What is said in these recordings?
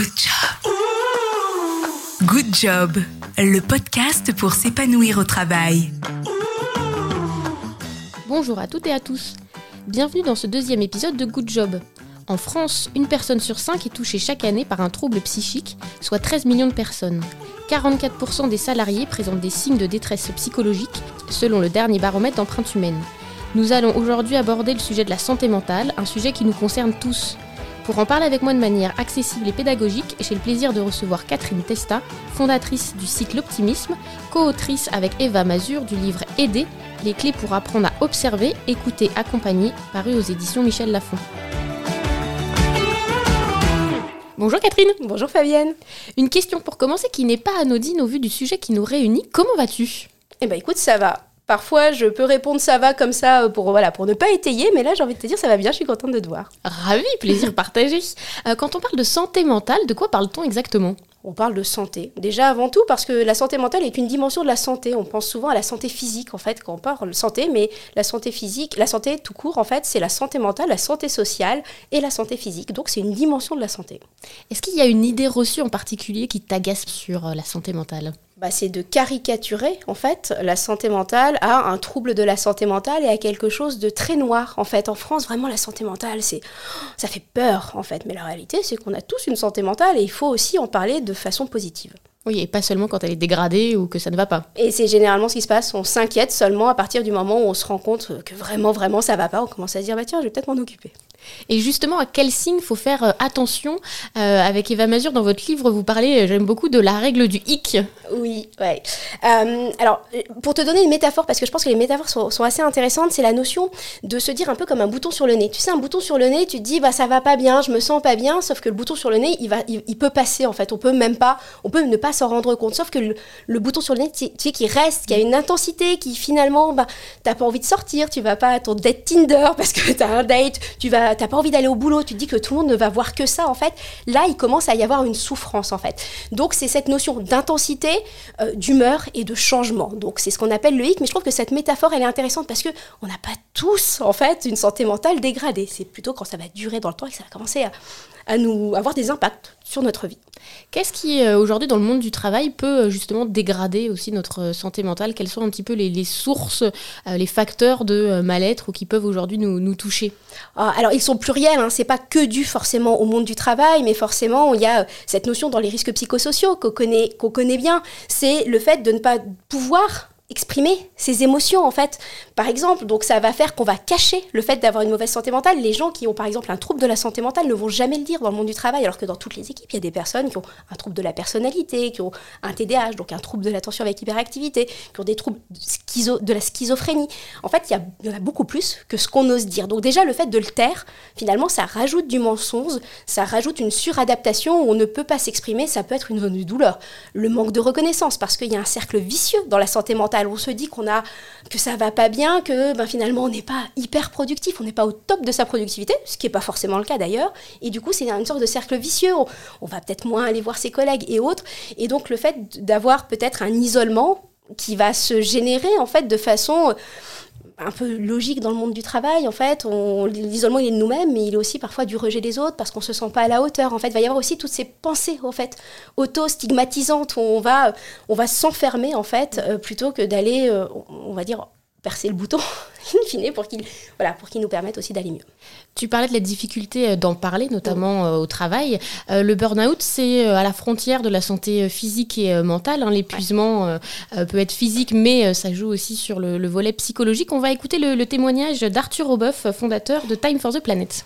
Good job. Good job, le podcast pour s'épanouir au travail. Bonjour à toutes et à tous. Bienvenue dans ce deuxième épisode de Good Job. En France, une personne sur cinq est touchée chaque année par un trouble psychique, soit 13 millions de personnes. 44% des salariés présentent des signes de détresse psychologique, selon le dernier baromètre d'empreinte humaine. Nous allons aujourd'hui aborder le sujet de la santé mentale, un sujet qui nous concerne tous. Pour en parler avec moi de manière accessible et pédagogique, j'ai le plaisir de recevoir Catherine Testa, fondatrice du site L'Optimisme, co-autrice avec Eva Mazur du livre Aider, les clés pour apprendre à observer, écouter, accompagner, paru aux éditions Michel Lafon. Bonjour Catherine. Bonjour Fabienne. Une question pour commencer qui n'est pas anodine au vu du sujet qui nous réunit. Comment vas-tu? Eh ben écoute, ça va. Parfois, je peux répondre ça va comme ça pour, voilà, pour ne pas étayer, mais là, j'ai envie de te dire ça va bien, je suis contente de te voir. Ravi, plaisir partagé. Euh, quand on parle de santé mentale, de quoi parle-t-on exactement? On parle de santé. Déjà avant tout parce que la santé mentale est une dimension de la santé. On pense souvent à la santé physique en fait quand on parle de santé, mais la santé physique, la santé tout court en fait, c'est la santé mentale, la santé sociale et la santé physique. Donc c'est une dimension de la santé. Est-ce qu'il y a une idée reçue en particulier qui t'agace sur euh, la santé mentale? Bah, c'est de caricaturer en fait la santé mentale à un trouble de la santé mentale et à quelque chose de très noir en fait. En France, vraiment la santé mentale, c'est ça fait peur en fait, mais la réalité c'est qu'on a tous une santé mentale et il faut aussi en parler de façon positive. Oui, et pas seulement quand elle est dégradée ou que ça ne va pas. Et c'est généralement ce qui se passe. On s'inquiète seulement à partir du moment où on se rend compte que vraiment, vraiment, ça va pas. On commence à se dire, bah tiens, je vais peut-être m'en occuper. Et justement, à quel signe faut faire euh, attention euh, Avec Eva Mazur, dans votre livre, vous parlez, euh, j'aime beaucoup, de la règle du hic. Oui, ouais. alors, pour te donner une métaphore, parce que je pense que les métaphores sont, assez intéressantes, c'est la notion de se dire un peu comme un bouton sur le nez. Tu sais, un bouton sur le nez, tu te dis, bah ça va pas bien, je me sens pas bien, sauf que le bouton sur le nez, il, va, il, peut passer en fait. On peut même pas, on peut ne pas s'en rendre compte. Sauf que le, bouton sur le nez, tu, sais, qui reste, qui a une intensité, qui finalement, bah, t'as pas envie de sortir, tu vas pas à ton date Tinder parce que t'as un date, tu vas t'as pas envie d'aller au boulot, tu te dis que tout le monde ne va voir que ça, en fait, là, il commence à y avoir une souffrance, en fait. Donc, c'est cette notion d'intensité, euh, d'humeur et de changement. Donc, c'est ce qu'on appelle le hic, mais je trouve que cette métaphore, elle est intéressante parce que on n'a pas tous, en fait, une santé mentale dégradée. C'est plutôt quand ça va durer dans le temps et que ça va commencer à, à nous avoir des impacts sur notre vie. Qu'est-ce qui, euh, aujourd'hui, dans le monde du travail, peut euh, justement dégrader aussi notre euh, santé mentale? Quelles sont un petit peu les, sources, les facteurs de mal-être ou qui peuvent aujourd'hui nous, toucher? Ah, Alors, ils sont pluriels, hein. c'est pas que dû forcément au monde du travail, mais forcément, il y a cette notion dans les risques psychosociaux qu'on connaît, qu'on connaît bien, c'est le fait de ne pas pouvoir exprimer ses émotions en fait. Par exemple, donc ça va faire qu'on va cacher le fait d'avoir une mauvaise santé mentale. Les gens qui ont par exemple un trouble de la santé mentale ne vont jamais le dire dans le monde du travail, alors que dans toutes les équipes, il y a des personnes qui ont un trouble de la personnalité, qui ont un TDAH, donc un trouble de l'attention avec hyperactivité, qui ont des troubles de la schizophrénie. En fait, il y, en a beaucoup plus que ce qu'on ose dire. Donc déjà, le fait de le taire, finalement, ça rajoute du mensonge, ça rajoute une suradaptation où on ne peut pas s'exprimer, ça peut être une zone de douleur. Le manque de reconnaissance, parce qu'il y a un cercle vicieux dans la santé mentale on se dit qu'on a que ça va pas bien, que ben, finalement on n'est pas hyper productif, on n'est pas au top de sa productivité, ce qui n'est pas forcément le cas d'ailleurs. Et du coup, c'est une sorte de cercle vicieux. On, va peut-être moins aller voir ses collègues et autres. Et donc le fait d'avoir peut-être un isolement qui va se générer en fait de façon un peu logique dans le monde du travail. En fait, l'isolement, il est de nous-mêmes, mais il est aussi parfois du rejet des autres parce qu'on se sent pas à la hauteur. En fait, il va y avoir aussi toutes ces pensées, en fait, auto-stigmatisantes où on va, on va s'enfermer, en fait, euh, plutôt que d'aller, euh, on va dire, percer le bouton, in fine, pour qu'il voilà, pour qu'il nous permette aussi d'aller mieux. Tu parlais de la difficulté euh, d'en parler, notamment euh, au travail. Euh, le burn-out, c'est à la frontière de la santé physique et mentale. Hein. L'épuisement peut être physique, mais ça joue aussi sur le, volet psychologique. On va écouter le, le témoignage d'Arthur Aubeuf, fondateur de Time for the Planet.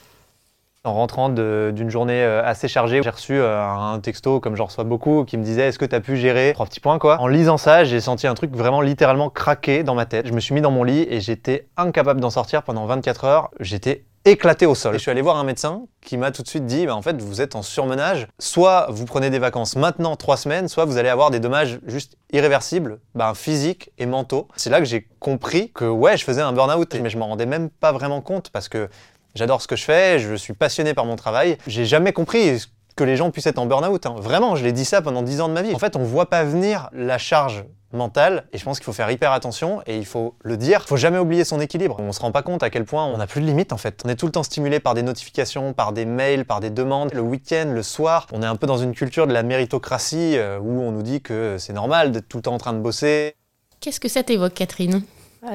En rentrant d'une journée euh, assez chargée, j'ai reçu euh, un texto, comme j'en reçois beaucoup, qui me disait Est-ce que tu as pu gérer Trois petits points quoi? En lisant ça, j'ai senti un truc vraiment littéralement craquer dans ma tête. Je me suis mis dans mon lit et j'étais incapable d'en sortir pendant 24 heures. J'étais éclaté au sol. Je suis allé voir un médecin qui m'a tout de suite dit bah, en fait, vous êtes en surmenage. Soit vous prenez des vacances maintenant, trois semaines, soit vous allez avoir des dommages juste irréversibles, bah, physiques et mentaux. C'est là que j'ai compris que ouais, je faisais un burn-out, mais je m'en rendais même pas vraiment compte parce que J'adore ce que je fais, je suis passionné par mon travail. J'ai jamais compris que les gens puissent être en burn-out. hein. Vraiment, je l'ai dit ça pendant 10 ans de ma vie. En fait, on voit pas venir la charge mentale et je pense qu'il faut faire hyper attention et il faut le dire. Il faut jamais oublier son équilibre. On se rend pas compte à quel point on n'a plus de limite en fait. On est tout le temps stimulé par des notifications, par des mails, par des demandes. Le week-end, le soir, on est un peu dans une culture de la méritocratie euh, où on nous dit que c'est normal d'être tout le temps en train de bosser. Qu'est-ce que ça t'évoque, Catherine?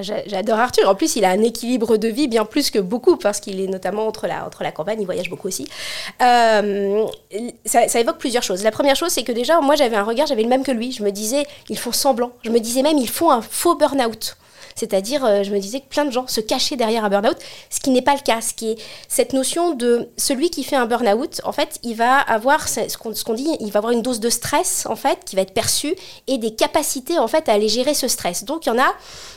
J'adore Arthur. En plus, il a un équilibre de vie bien plus que beaucoup parce qu'il est notamment entre la, entre la campagne, il voyage beaucoup aussi. Euh, ça, ça évoque plusieurs choses. La première chose, c'est que déjà, moi, j'avais un regard, j'avais le même que lui. Je me disais, ils font semblant. Je me disais même, ils font un faux burn-out. C'est-à-dire, euh, je me disais que plein de gens se cachaient derrière un burn-out, ce qui n'est pas le cas. Ce qui est cette notion de celui qui fait un burn-out, en fait, il va avoir ce qu'on dit, il va avoir une dose de stress en fait qui va être perçue et des capacités en fait à aller gérer ce stress. Donc il y en a,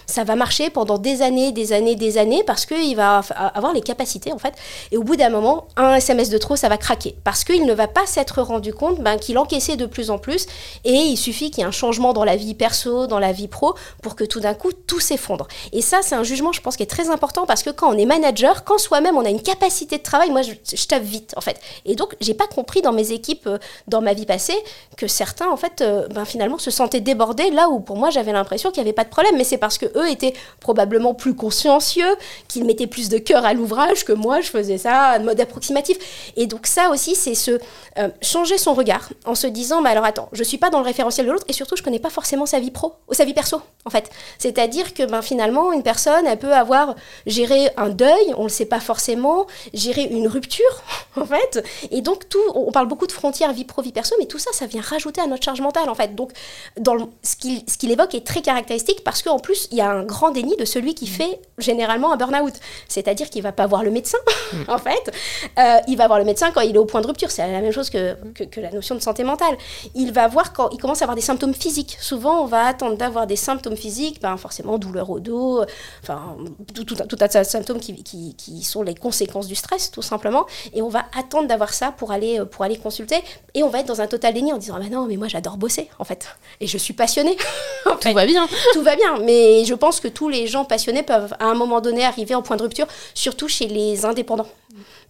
ça va marcher pendant des années, des années, des années parce qu'il va avoir les capacités en fait. Et au bout d'un moment, un SMS de trop, ça va craquer parce qu'il ne va pas s'être rendu compte ben, qu'il encaissait de plus en plus et il suffit qu'il y ait un changement dans la vie perso, dans la vie pro pour que tout d'un coup tout s'effondre. Et ça, c'est un jugement, je pense, qui est très important parce que quand on est manager, quand soi-même on a une capacité de travail, moi je, tape vite en fait. Et donc, j'ai pas compris dans mes équipes, euh, dans ma vie passée, que certains en fait, euh, ben, finalement, se sentaient débordés là où pour moi j'avais l'impression qu'il n'y avait pas de problème. Mais c'est parce que eux étaient probablement plus consciencieux, qu'ils mettaient plus de cœur à l'ouvrage que moi je faisais ça de mode approximatif. Et donc, ça aussi, c'est se euh, changer son regard en se disant, mais alors attends, je suis pas dans le référentiel de l'autre et surtout je connais pas forcément sa vie pro ou sa vie perso en fait. C'est-à-dire que ben, finalement, une personne, elle peut avoir géré un deuil, on le sait pas forcément, gérer une rupture en fait. Et donc, tout, on parle beaucoup de frontières vie pro, vie perso, mais tout ça, ça vient rajouter à notre charge mentale en fait. Donc, dans le- ce qu'il évoque est très caractéristique parce qu'en plus, il y a un grand déni de celui qui fait généralement un burn-out. C'est-à-dire qu'il va pas voir le médecin en fait. Euh, il va voir le médecin quand il est au point de rupture. C'est la même chose que, que, que la notion de santé mentale. Il va voir quand il commence à avoir des symptômes physiques. Souvent, on va attendre d'avoir des symptômes physiques, ben, forcément douleur au dos, enfin, tout, tout, un- tout un tas de symptômes qui, qui, qui sont les conséquences du stress, tout simplement. Et on va attendre d'avoir ça pour aller, euh, pour aller consulter. Et on va être dans un total déni en disant, ah ben non, mais moi j'adore bosser, en fait. Et je suis passionnée. en fait Tout va bien. tout va bien, mais je pense que tous les gens passionnés peuvent à un moment donné arriver en point de rupture, surtout chez les indépendants.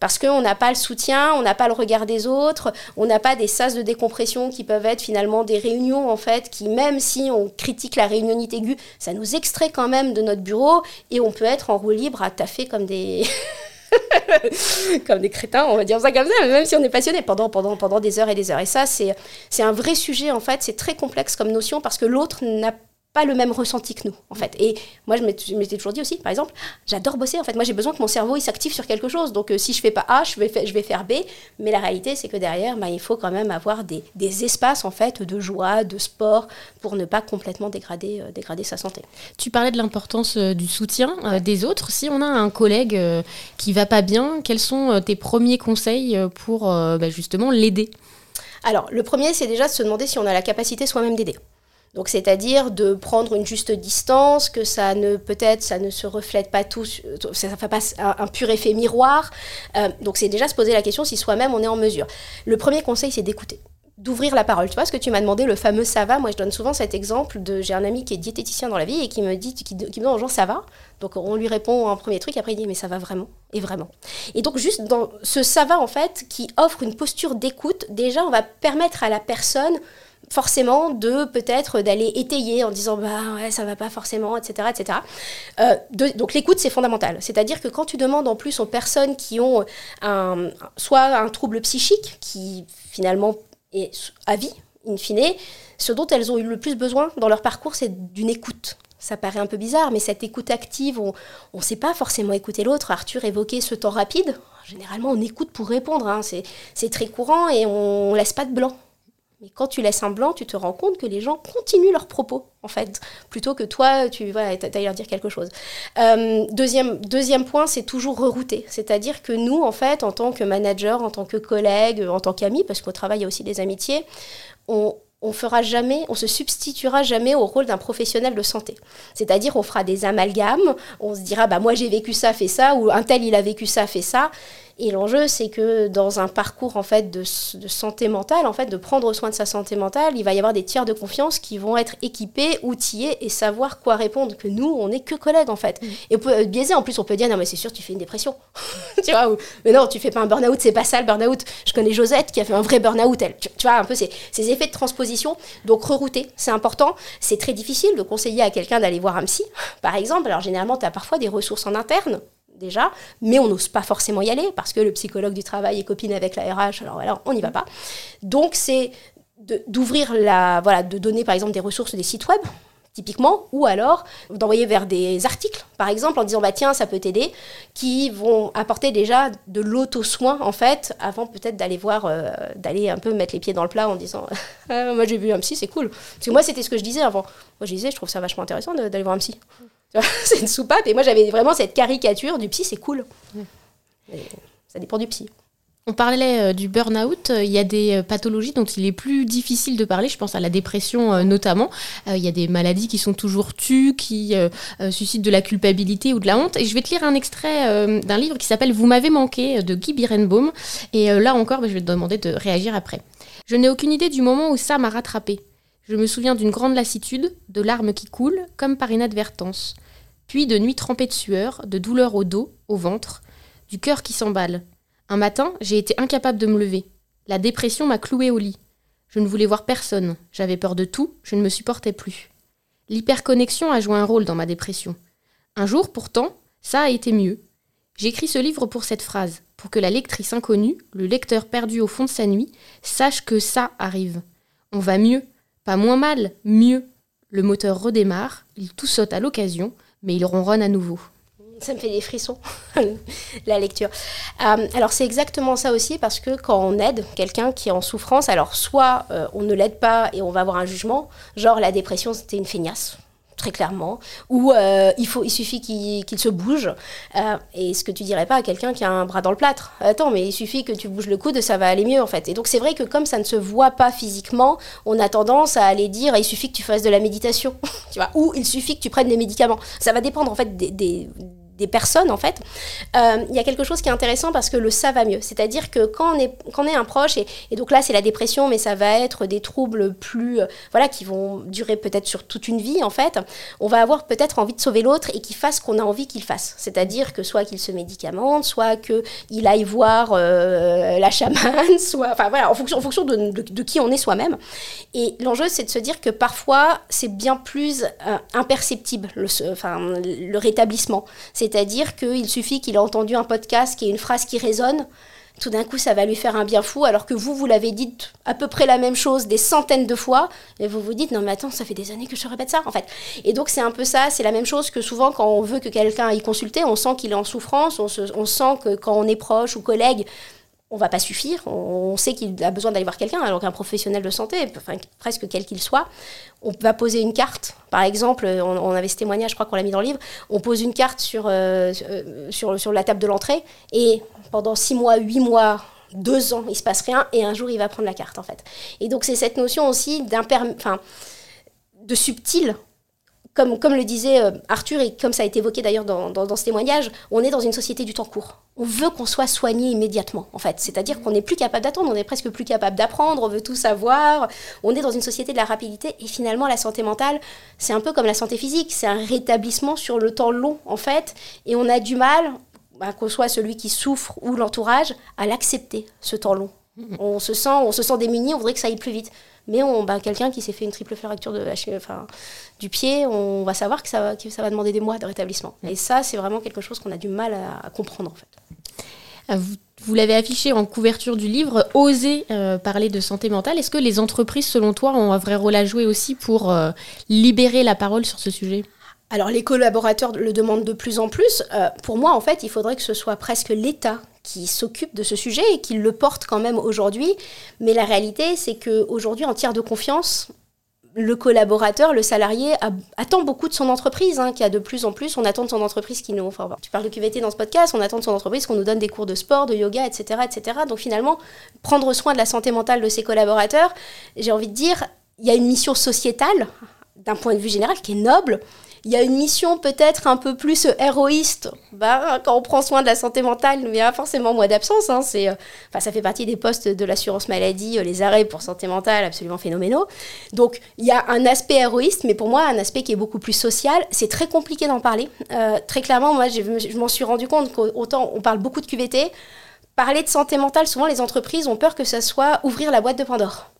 Parce qu'on n'a pas le soutien, on n'a pas le regard des autres, on n'a pas des sas de décompression qui peuvent être finalement des réunions en fait, qui même si on critique la réunionnite aiguë, ça nous extrait quand même de notre bureau et on peut être en roue libre à taffer comme des... comme des crétins, on va dire ça comme ça, même si on est passionné pendant, pendant, pendant des heures et des heures. Et ça, c'est un vrai sujet, en fait, c'est très complexe comme notion parce que l'autre n'a pas le même ressenti que nous, en fait. Et moi, je m'étais toujours dit aussi, par exemple, j'adore bosser, en fait. Moi, j'ai besoin que mon cerveau, il s'active sur quelque chose. Donc, euh, si je fais pas A, je vais, fa- je vais faire B. Mais la réalité, c'est que derrière, bah, il faut quand même avoir des, des espaces, en fait, de joie, de sport, pour ne pas complètement dégrader, euh, dégrader sa santé. Tu parlais de l'importance euh, du soutien des autres. Si on a un collègue qui va pas bien, quels sont tes premiers conseils pour bah, justement l'aider? Alors, le premier, c'est déjà de se demander si on a la capacité soi-même d'aider. Donc, c'est-à-dire de prendre une juste distance, que ça ne peut-être ça ne se reflète pas tout, ça ne fait pas un, pur effet miroir. Euh, donc, c'est déjà se poser la question si soi-même on est en mesure. Le premier conseil, c'est d'écouter d'ouvrir la parole. Tu vois ce que tu m'as demandé, le fameux ça va? Moi, je donne souvent cet exemple de j'ai un ami qui est diététicien dans la vie et qui me dit, qui, me dit aux gens ça va? Donc, on lui répond un premier truc, après il dit mais ça va vraiment et vraiment. Et donc, juste dans ce ça va en fait, qui offre une posture d'écoute, déjà, on va permettre à la personne forcément de peut-être d'aller étayer en disant bah ouais ça va pas forcément etc etc Euh, donc l'écoute c'est fondamental c'est à dire que quand tu demandes en plus aux personnes qui ont soit un trouble psychique qui finalement est à vie in fine ce dont elles ont eu le plus besoin dans leur parcours c'est d'une écoute ça paraît un peu bizarre, mais cette écoute active, on ne sait pas forcément écouter l'autre. Arthur évoquait ce temps rapide. Généralement, on écoute pour répondre. hein. C'est très courant et on laisse pas de blanc. Mais quand tu laisses un blanc, tu te rends compte que les gens continuent leurs propos, en fait, plutôt que toi, tu vas voilà, leur dire quelque chose. Euh, deuxième, deuxième point, c'est toujours rerouter. C'est-à-dire que nous, en fait, en tant que manager, en tant que collègue, en tant qu'ami, parce qu'au travail, il y a aussi des amitiés, on, on fera jamais, on se substituera jamais au rôle d'un professionnel de santé. C'est-à-dire, on fera des amalgames, on se dira, bah moi j'ai vécu ça, fait ça, ou un tel il a vécu ça, fait ça. Et l'enjeu, c'est que dans un parcours en fait de, de, santé mentale, en fait, de prendre soin de sa santé mentale, il va y avoir des tiers de confiance qui vont être équipés, outillés et savoir quoi répondre. Que nous, on n'est que collègues en fait. Et on peut être biaisé. En plus, on peut dire non mais c'est sûr, tu fais une dépression. tu vois ou, Mais non, tu fais pas un burn-out. C'est pas ça le burn-out. Je connais Josette qui a fait un vrai burn-out. Elle, tu, tu, vois un peu ces, ces effets de transposition. Donc rerouter, c'est important. C'est très difficile de conseiller à quelqu'un d'aller voir un psy, par exemple. Alors généralement, tu as parfois des ressources en interne déjà, mais on n'ose pas forcément y aller parce que le psychologue du travail est copine avec la RH, alors on n'y va pas. Donc c'est d'ouvrir la, voilà, de donner par exemple des ressources, des sites web typiquement, ou alors d'envoyer vers des articles, par exemple, en disant bah tiens ça peut t'aider, qui vont apporter déjà de l'auto-soin en fait, avant peut-être d'aller voir, euh, d'aller un peu mettre les pieds dans le plat en disant ah, moi j'ai vu un psy, c'est cool. Parce que moi c'était ce que je disais avant. Moi je disais je trouve ça vachement intéressant d'aller voir un psy. c'est une soupape. Et moi, j'avais vraiment cette caricature du psy, c'est cool. ça dépend du psy. On parlait euh, du burn-out. Il y a des euh, pathologies dont il est plus difficile de parler. Je pense à la dépression euh, notamment. il y a des maladies qui sont toujours tues, qui suscitent de la culpabilité ou de la honte. Et je vais te lire un extrait d'un livre qui s'appelle Vous m'avez manqué de Guy Birenbaum. Et là encore, bah, je vais te demander de réagir après. Je n'ai aucune idée du moment où ça m'a rattrapé. Je me souviens d'une grande lassitude, de larmes qui coulent, comme par inadvertance de nuits trempées de sueur, de douleurs au dos, au ventre, du cœur qui s'emballe. Un matin, j'ai été incapable de me lever. La dépression m'a cloué au lit. Je ne voulais voir personne, j'avais peur de tout, je ne me supportais plus. L'hyperconnexion a joué un rôle dans ma dépression. Un jour, pourtant, ça a été mieux. J'écris ce livre pour cette phrase, pour que la lectrice inconnue, le lecteur perdu au fond de sa nuit, sache que ça arrive. On va mieux, pas moins mal, mieux. Le moteur redémarre, il tout saute à l'occasion, mais il ronronne à nouveau. Ça me fait des frissons, la lecture. Euh, alors c'est exactement ça aussi, parce que quand on aide quelqu'un qui est en souffrance, alors soit euh, on ne l'aide pas et on va avoir un jugement, genre la dépression c'était une feignasse, très clairement, ou euh, il, faut, il suffit qu'il se bouge. Euh, et ce que tu dirais pas à quelqu'un qui a un bras dans le plâtre. Attends, mais il suffit que tu bouges le coude, ça va aller mieux en fait. Et donc c'est vrai que comme ça ne se voit pas physiquement, on a tendance à aller dire il suffit que tu fasses de la méditation, tu vois, ou il suffit que tu prennes des médicaments. Ça va dépendre en fait des des personnes en fait, euh, il y a quelque chose qui est intéressant parce que le ça va mieux. C'est-à-dire que quand on est, quand on est un proche, et, donc là c'est la dépression, mais ça va être des troubles plus, euh, voilà, qui vont durer peut-être sur toute une vie en fait, on va avoir peut-être envie de sauver l'autre et qu'il fasse ce qu'on a envie qu'il fasse. C'est-à-dire que soit qu'il se médicamente, soit qu'il aille voir euh, la chamane, soit, enfin voilà, en fonction, en fonction de, de, qui on est soi-même. Et l'enjeu c'est de se dire que parfois c'est bien plus imperceptible le, enfin, le rétablissement. C'est-à-dire qu'il suffit qu'il ait entendu un podcast qui ait une phrase qui résonne, tout d'un coup ça va lui faire un bien fou, alors que vous, vous l'avez dit à peu près la même chose des centaines de fois, et vous vous dites, non mais attends, ça fait des années que je répète ça, en fait. Et donc c'est un peu ça, c'est la même chose que souvent quand on veut que quelqu'un aille consulter, on sent qu'il est en souffrance, on sent que quand on est proche ou collègue, on va pas suffire. On sait qu'il a besoin d'aller voir quelqu'un, alors qu'un professionnel de santé, presque quel qu'il soit, on va poser une carte. Par exemple, on, avait ce témoignage, je crois qu'on l'a mis dans le livre. On pose une carte sur, euh, sur, sur la table de l'entrée et pendant six mois, huit mois, deux ans, il se passe rien et un jour il va prendre la carte en fait. Et donc c'est cette notion aussi enfin, de subtil comme, comme le disait euh, Arthur, et comme ça a été évoqué d'ailleurs dans, dans, dans, ce témoignage, on est dans une société du temps court. On veut qu'on soit soigné immédiatement, en fait. C'est-à-dire qu'on n'est plus capable d'attendre, on est presque plus capable d'apprendre, on veut tout savoir. On est dans une société de la rapidité, et finalement, la santé mentale, c'est un peu comme la santé physique, c'est un rétablissement sur le temps long, en fait, et on a du mal, bah, qu'on soit celui qui souffre ou l'entourage, à l'accepter, ce temps long. On se sent, on se sent démuni, on voudrait que ça aille plus vite. Mais on, bah, quelqu'un qui s'est fait une triple fracture de enfin, du pied, on va savoir que ça, va, que ça va demander des mois de rétablissement. Et ça, c'est vraiment quelque chose qu'on a du mal à, à comprendre en fait. Ah, vous, vous l'avez affiché en couverture du livre, oser euh, parler de santé mentale. Est-ce que les entreprises, selon toi, ont un vrai rôle à jouer aussi pour euh, libérer la parole sur ce sujet? Alors les collaborateurs le demandent de plus en plus. Euh, pour moi, en fait, il faudrait que ce soit presque l'État qui s'occupe de ce sujet et qui le porte quand même aujourd'hui. Mais la réalité, c'est qu'aujourd'hui, en tiers de confiance, le collaborateur, le salarié attend beaucoup de son entreprise, hein, qui a de plus en plus, on attend de son entreprise qui nous... Tu parles de QVT dans ce podcast, on attend de son entreprise qu'on nous donne des cours de sport, de yoga, etc., etc. Donc finalement, prendre soin de la santé mentale de ses collaborateurs, j'ai envie de dire, il y a une mission sociétale, d'un point de vue général, qui est noble, il y a une mission peut-être un peu plus héroïste. Bah, quand on prend soin de la santé mentale, il y a forcément moins d'absence. Hein. Euh, ça fait partie des postes de l'assurance maladie, euh, les arrêts pour santé mentale absolument phénoménaux. Donc il y a un aspect héroïste, mais pour moi un aspect qui est beaucoup plus social. C'est très compliqué d'en parler. Euh, très clairement, moi je m'en suis rendu compte qu'autant on parle beaucoup de QVT, parler de santé mentale, souvent les entreprises ont peur que ça soit ouvrir la boîte de Pandore.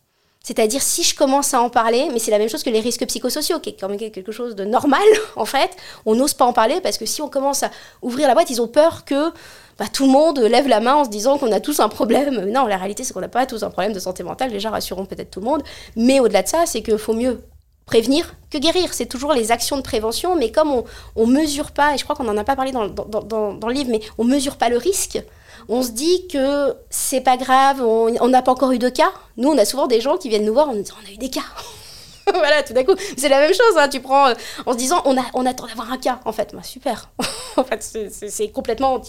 C'est-à-dire si je commence à en parler, mais c'est la même chose que les risques psychosociaux, qui est quand même quelque chose de normal en fait, on n'ose pas en parler parce que si on commence à ouvrir la boîte, ils ont peur que bah, tout le monde lève la main en se disant qu'on a tous un problème. Non, la réalité c'est qu'on n'a pas tous un problème de santé mentale, déjà rassurons peut-être tout le monde, mais au-delà de ça, c'est qu'il faut mieux prévenir que guérir. C'est toujours les actions de prévention, mais comme on ne mesure pas, et je crois qu'on n'en a pas parlé dans, dans, dans le livre, mais on ne mesure pas le risque, on se dit que c'est pas grave, on n'a pas encore eu de cas. Nous, on a souvent des gens qui viennent nous voir en nous disant on a eu des cas. voilà, tout d'un coup, c'est la même chose. Hein. tu prends euh, en se disant on, a, on attend d'avoir un cas. En fait, bah, super. en fait, c'est complètement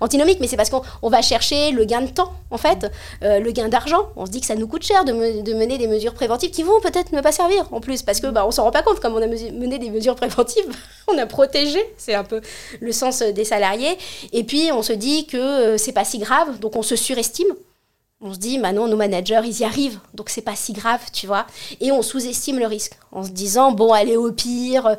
antinomique, mais c'est parce qu'on va chercher le gain de temps, en fait, euh, le gain d'argent. On se dit que ça nous coûte cher de, mener des mesures préventives qui vont peut-être ne pas servir en plus, parce que bah, on s'en rend pas compte. Comme on a mené des mesures préventives, on a protégé. C'est un peu le sens des salariés. Et puis on se dit que euh, c'est pas si grave, donc on se surestime. On se dit, maintenant, nos managers, ils y arrivent, donc c'est pas si grave, tu vois. Et on sous-estime le risque en se disant, bon, allez, au pire, euh,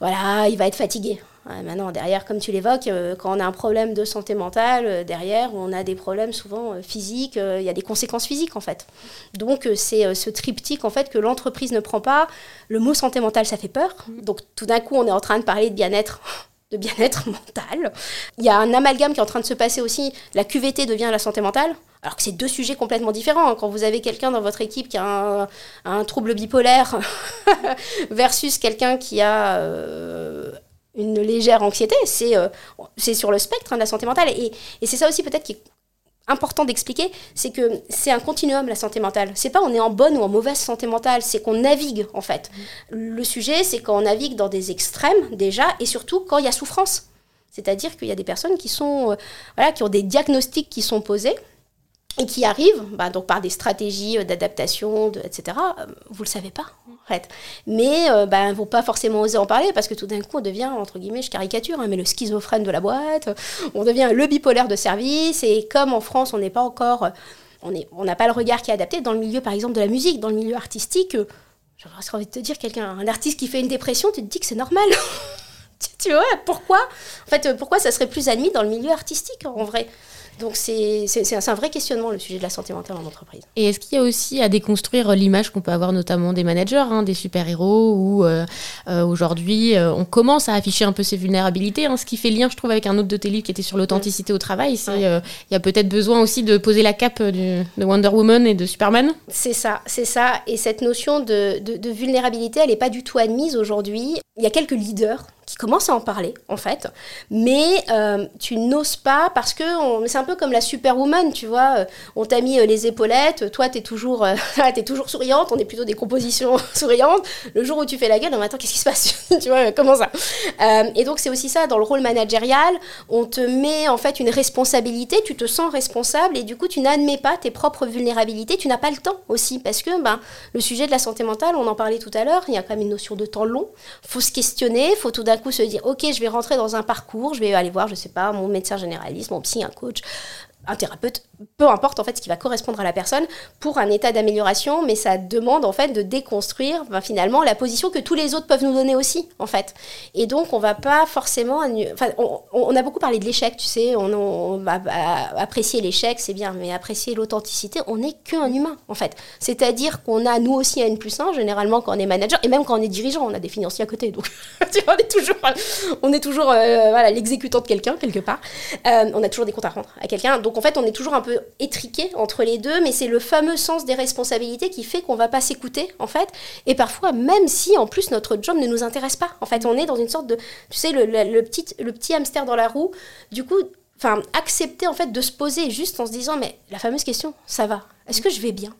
voilà, il va être fatigué. maintenant, derrière, comme tu l'évoques, euh, quand on a un problème de santé mentale, euh, derrière, on a des problèmes souvent physiques, il y a des conséquences physiques, en fait. Donc, c'est ce triptyque, en fait, que l'entreprise ne prend pas. Le mot santé mentale, ça fait peur. Donc, tout d'un coup, on est en train de parler de bien-être de bien-être mental. Il y a un amalgame qui est en train de se passer aussi. La QVT devient la santé mentale. Alors que c'est deux sujets complètement différents. Quand vous avez quelqu'un dans votre équipe qui a un, trouble bipolaire versus quelqu'un qui a euh, une légère anxiété, c'est euh, sur le spectre hein, de la santé mentale. Et, c'est ça aussi peut-être qui est important d'expliquer, c'est que c'est un continuum la santé mentale. C'est pas on est en bonne ou en mauvaise santé mentale, c'est qu'on navigue en fait. Le sujet, c'est quand on navigue dans des extrêmes déjà, et surtout quand il y a souffrance. C'est-à-dire qu'il y a des personnes qui sont, euh, voilà, qui ont des diagnostics qui sont posés, et qui arrivent, bah, donc par des stratégies euh, d'adaptation, etc., euh, vous le savez pas, en fait. Mais euh, bah, ne vont pas forcément oser en parler parce que tout d'un coup, on devient, entre guillemets, je caricature, hein, mais le schizophrène de la boîte, on devient le bipolaire de service, et comme en France, on n'est pas encore, on n'a on pas le regard qui est adapté, dans le milieu, par exemple, de la musique, dans le milieu artistique, j'aurais envie de te dire, quelqu'un, un artiste qui fait une dépression, tu te dis que c'est normal. tu vois, pourquoi? En fait, pourquoi ça serait plus admis dans le milieu artistique, en vrai? Donc c'est un vrai questionnement le sujet de la santé mentale en entreprise. Et est-ce qu'il y a aussi à déconstruire l'image qu'on peut avoir notamment des managers, hein, des super-héros, où euh, euh, aujourd'hui euh, on commence à afficher un peu ses vulnérabilités, hein, ce qui fait lien je trouve avec un autre de tes livres qui était sur l'authenticité au travail. Il y a peut-être besoin aussi de poser la cape de Wonder Woman et de Superman. C'est ça, c'est ça. Et cette notion de, de, de vulnérabilité, elle n'est pas du tout admise aujourd'hui. Il y a quelques leaders qui commence à en parler, en fait. Mais euh, tu n'oses pas parce que c'est un peu comme la superwoman, tu vois. Euh, on t'a mis euh, les épaulettes, toi, t'es toujours, es toujours souriante, on est plutôt des compositions souriantes. Le jour où tu fais la gueule, attends, qu'est-ce qui se passe Tu vois, comment ça? Et donc, c'est aussi ça, dans le rôle managérial, on te met en fait une responsabilité, tu te sens responsable et du coup, tu n'admets pas tes propres vulnérabilités, tu n'as pas le temps aussi parce que ben, le sujet de la santé mentale, on en parlait tout à l'heure, il y a quand même une notion de temps long. Questionner, faut tout d'un coup se dire, ok, je vais rentrer dans un parcours, je vais aller voir, je sais pas, mon médecin généraliste, mon psy, un coach, un thérapeute, peu importe en fait ce qui va correspondre à la personne pour un état d'amélioration, mais ça demande en fait de déconstruire ben, finalement la position que tous les autres peuvent nous donner aussi en fait. Et donc on va pas forcément, enfin on, a beaucoup parlé de l'échec, tu sais, on, va apprécier l'échec, c'est bien, mais apprécier l'authenticité, on n'est qu'un humain en fait. C'est-à-dire qu'on a nous aussi un N plus 1, généralement quand on est manager, et même quand on est dirigeant, on a des financiers à côté, donc on est toujours, on euh, voilà, l'exécutant de quelqu'un quelque part. Euh, on a toujours des comptes à rendre à quelqu'un, donc en fait on est toujours un peu étriqué entre les deux, mais c'est le fameux sens des responsabilités qui fait qu'on va pas s'écouter, en fait. Et parfois, même si en plus notre job ne nous intéresse pas, en fait, on est dans une sorte de, tu sais, le, petit, le petit hamster dans la roue. Du coup, enfin, accepter en fait de se poser juste en se disant, mais la fameuse question, ça va. Est-ce que je vais bien?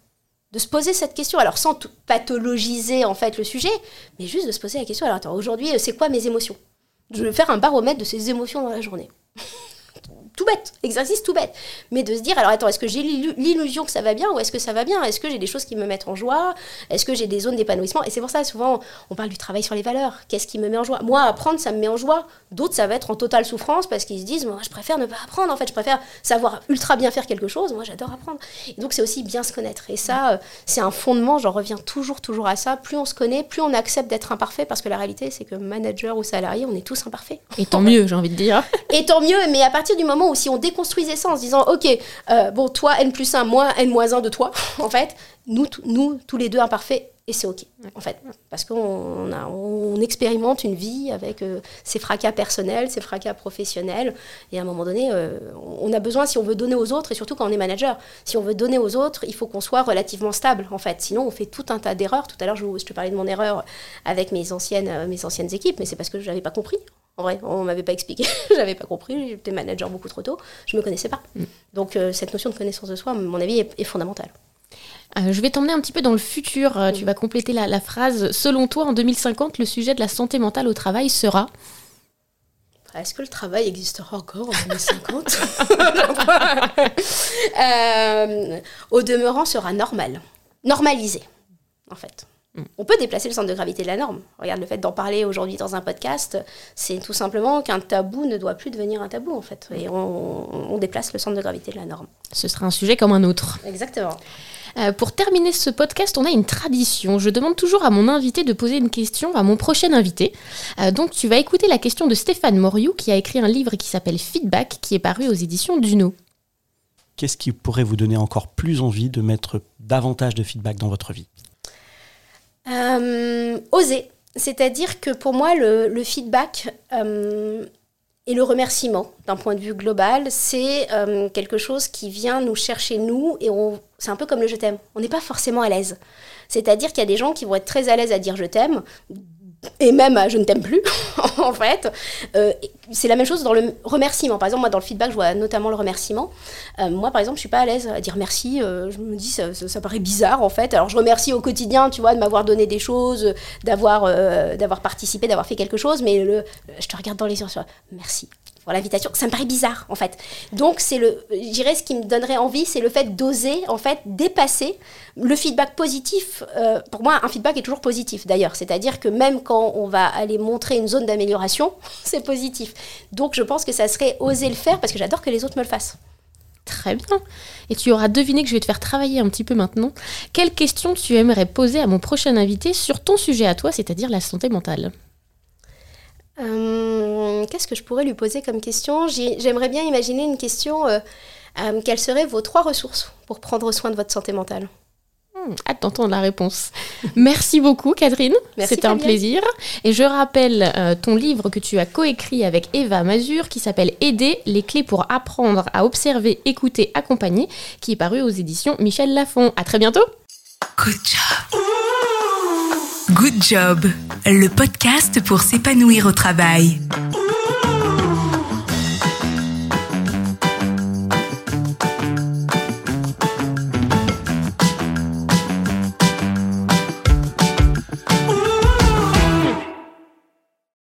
De se poser cette question, alors sans pathologiser en fait le sujet, mais juste de se poser la question, alors attends, aujourd'hui, c'est quoi mes émotions? Je vais faire un baromètre de ces émotions dans la journée tout bête, exercice tout bête. Mais de se dire, alors attends, est-ce que j'ai l'illusion que ça va bien ou est-ce que ça va bien? Est-ce que j'ai des choses qui me mettent en joie? Est-ce que j'ai des zones d'épanouissement? Et c'est pour ça, souvent, on parle du travail sur les valeurs. Qu'est-ce qui me met en joie? Moi, apprendre, ça me met en joie. D'autres, ça va être en totale souffrance parce qu'ils se disent, moi, je préfère ne pas apprendre. En fait, je préfère savoir ultra bien faire quelque chose. Moi, j'adore apprendre. Et donc, c'est aussi bien se connaître. Et ça, euh, c'est un fondement. J'en reviens toujours, toujours à ça. Plus on se connaît, plus on accepte d'être imparfait parce que la réalité, c'est que manager ou salarié, on est tous imparfaits. Et tant mieux, j'ai envie de dire. Et tant mieux, mais à partir du moment où si on déconstruisait ça en se disant, ok, euh, bon, toi, N plus 1, moi, N moins 1 de toi, en fait, nous, nous, tous les deux imparfaits, et c'est ok, en fait. Parce qu'on on expérimente une vie avec euh, ses fracas personnels, ses fracas professionnels, et à un moment donné, euh, on a besoin, si on veut donner aux autres, et surtout quand on est manager, si on veut donner aux autres, il faut qu'on soit relativement stable, en fait. Sinon, on fait tout un tas d'erreurs. Tout à l'heure, je, je, te parlais de mon erreur avec mes anciennes, mes anciennes équipes, mais c'est parce que je n'avais pas compris, en vrai, on m'avait pas expliqué, j'avais pas compris, j'étais manager beaucoup trop tôt, je me connaissais pas. Mm. Donc euh, cette notion de connaissance de soi, à mon avis, est, fondamentale. Euh, je vais t'emmener un petit peu dans le futur. Euh, tu mm. vas compléter la, phrase. Selon toi, en 2050, le sujet de la santé mentale au travail sera? Est-ce que le travail existera encore en 2050 Au demeurant, sera normal, normalisé, en fait. On peut déplacer le centre de gravité de la norme. Regarde, le fait d'en parler aujourd'hui dans un podcast, c'est tout simplement qu'un tabou ne doit plus devenir un tabou, en fait. Et on, déplace le centre de gravité de la norme. Ce sera un sujet comme un autre. Exactement. Euh, pour terminer ce podcast, on a une tradition. Je demande toujours à mon invité de poser une question à mon prochain invité. Euh, donc tu vas écouter la question de Stéphane Moriou qui a écrit un livre qui s'appelle Feedback qui est paru aux éditions Duno. Qu'est-ce qui pourrait vous donner encore plus envie de mettre davantage de feedback dans votre vie? Oser. C'est-à-dire que pour moi, le, feedback euh, et le remerciement, d'un point de vue global, c'est euh, quelque chose qui vient nous chercher, nous, et c'est un peu comme le je t'aime. On n'est pas forcément à l'aise. C'est-à-dire qu'il y a des gens qui vont être très à l'aise à dire je t'aime, et même je ne t'aime plus, en fait. Euh, c'est la même chose dans le remerciement. Par exemple, moi, dans le feedback, je vois notamment le remerciement. Euh, moi, par exemple, je suis pas à l'aise à dire merci. Euh, je me dis, ça, ça, paraît bizarre, en fait. Alors, je remercie au quotidien, tu vois, de m'avoir donné des choses, d'avoir participé, d'avoir fait quelque chose. Mais je te regarde dans les yeux, merci pour l'invitation. Ça me paraît bizarre, en fait. Donc, c'est le, je dirais, ce qui me donnerait envie, c'est le fait d'oser, en fait, dépasser le feedback positif. Euh, pour moi, un feedback est toujours positif, d'ailleurs. C'est-à-dire que même quand on va aller montrer une zone d'amélioration, c'est positif. Donc, je pense que ça serait oser le faire parce que j'adore que les autres me le fassent. Très bien. Et tu auras deviné que je vais te faire travailler un petit peu maintenant. Quelle question tu aimerais poser à mon prochain invité sur ton sujet à toi, c'est-à-dire la santé mentale? Euh, qu'est-ce que je pourrais lui poser comme question? J'aimerais bien imaginer une question. Euh, euh, quelles seraient vos trois ressources pour prendre soin de votre santé mentale? Hmm, Hâte d'entendre la réponse. Merci beaucoup, Catherine. C'était un plaisir. Et je rappelle ton livre que tu as coécrit avec Eva Mazur qui s'appelle Aider les clés pour apprendre à observer, écouter, accompagner, qui est paru aux éditions Michel Lafon. À très bientôt. Good job. Good Job, le podcast pour s'épanouir au travail.